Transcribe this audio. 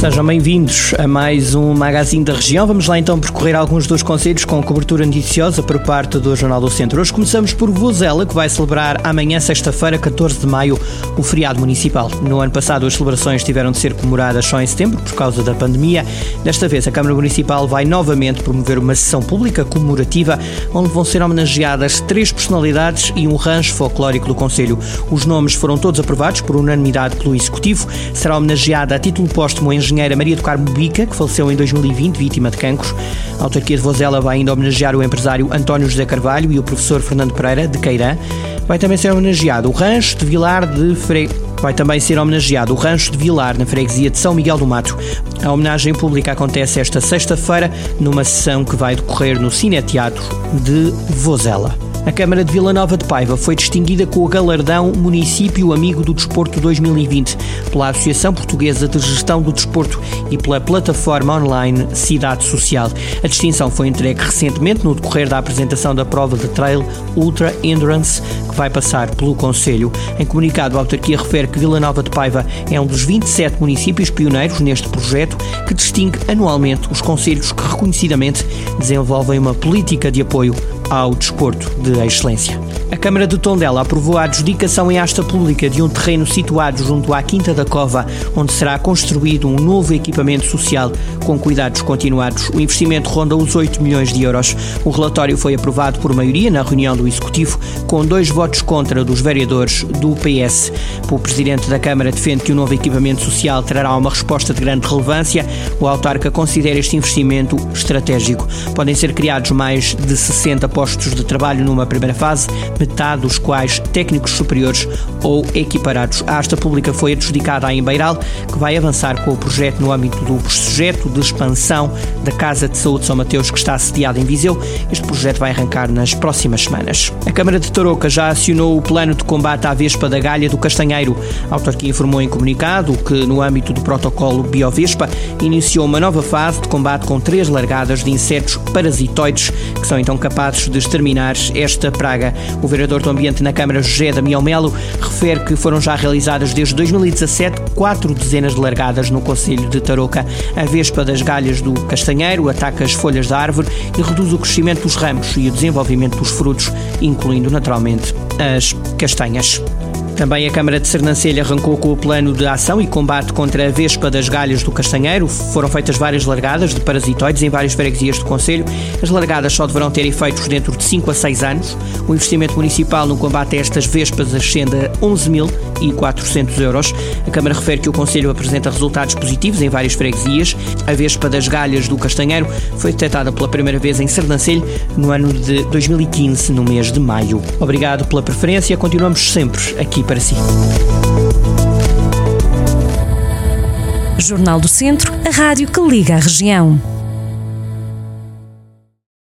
Sejam bem-vindos a mais um Magazine da Região. Vamos lá então percorrer alguns dos conselhos com cobertura noticiosa por parte do Jornal do Centro. Hoje começamos por Vozela, que vai celebrar amanhã, sexta-feira, 14 de maio, o feriado municipal. No ano passado, as celebrações tiveram de ser comemoradas só em setembro por causa da pandemia. Desta vez, a Câmara Municipal vai novamente promover uma sessão pública comemorativa, onde vão ser homenageadas três personalidades e um rancho folclórico do Conselho. Os nomes foram todos aprovados por unanimidade pelo Executivo. Será homenageada a título póstumo em engenheira Maria do Carmo Bica, que faleceu em 2020, vítima de cancros. A autarquia de Vozela vai ainda homenagear o empresário António José Carvalho e o professor Fernando Pereira, de Queirã. Vai também ser homenageado o Rancho de Vilar de Fre... Vai também ser homenageado o Rancho de Vilar, na freguesia de São Miguel do Mato. A homenagem pública acontece esta sexta-feira, numa sessão que vai decorrer no Cineteatro de Vozela. A Câmara de Vila Nova de Paiva foi distinguida com o galardão Município Amigo do Desporto 2020 pela Associação Portuguesa de Gestão do Desporto e pela plataforma online Cidade Social. A distinção foi entregue recentemente no decorrer da apresentação da prova de Trail Ultra Endurance que vai passar pelo Conselho. Em comunicado, a autarquia refere que Vila Nova de Paiva é um dos 27 municípios pioneiros neste projeto que distingue anualmente os conselhos que reconhecidamente desenvolvem uma política de apoio ao desporto de excelência. A Câmara de Tondela aprovou a adjudicação em asta pública de um terreno situado junto à Quinta da Cova, onde será construído um novo equipamento social com cuidados continuados. O investimento ronda os 8 milhões de euros. O relatório foi aprovado por maioria na reunião do Executivo, com dois votos contra dos vereadores do PS. O Presidente da Câmara defende que o novo equipamento social trará uma resposta de grande relevância. O autarca considera este investimento estratégico. Podem ser criados mais de 60 postos de trabalho numa primeira fase, metade dos quais técnicos superiores ou equiparados. A asta pública foi adjudicada à Embeiral, que vai avançar com o projeto no âmbito do projeto de expansão da Casa de Saúde São Mateus, que está sediada em Viseu. Este projeto vai arrancar nas próximas semanas. A Câmara de Tarouca já acionou o plano de combate à vespa da galha do Castanheiro. A autarquia informou em comunicado que, no âmbito do protocolo Biovespa, iniciou uma nova fase de combate com três largadas de insetos parasitoides, que são então capazes de exterminar esta praga. O vereador do Ambiente na Câmara, José Damião Melo, refere que foram já realizadas desde 2017 quatro dezenas de largadas no Conselho de Tarouca. A vespa das galhas do castanheiro ataca as folhas da árvore e reduz o crescimento dos ramos e o desenvolvimento dos frutos, incluindo naturalmente as castanhas. Também a Câmara de Sernancelha arrancou com o plano de ação e combate contra a vespa das galhas do castanheiro. Foram feitas várias largadas de parasitoides em várias freguesias do Conselho. As largadas só deverão ter efeitos dentro de 5 a 6 anos. O investimento municipal no combate a estas vespas ascende a 11.400 euros. A Câmara refere que o Conselho apresenta resultados positivos em várias freguesias. A vespa das galhas do castanheiro foi detectada pela primeira vez em Sernancelho no ano de 2015, no mês de maio. Obrigado pela preferência. Continuamos sempre aqui para si. Jornal do Centro, a rádio que liga a região.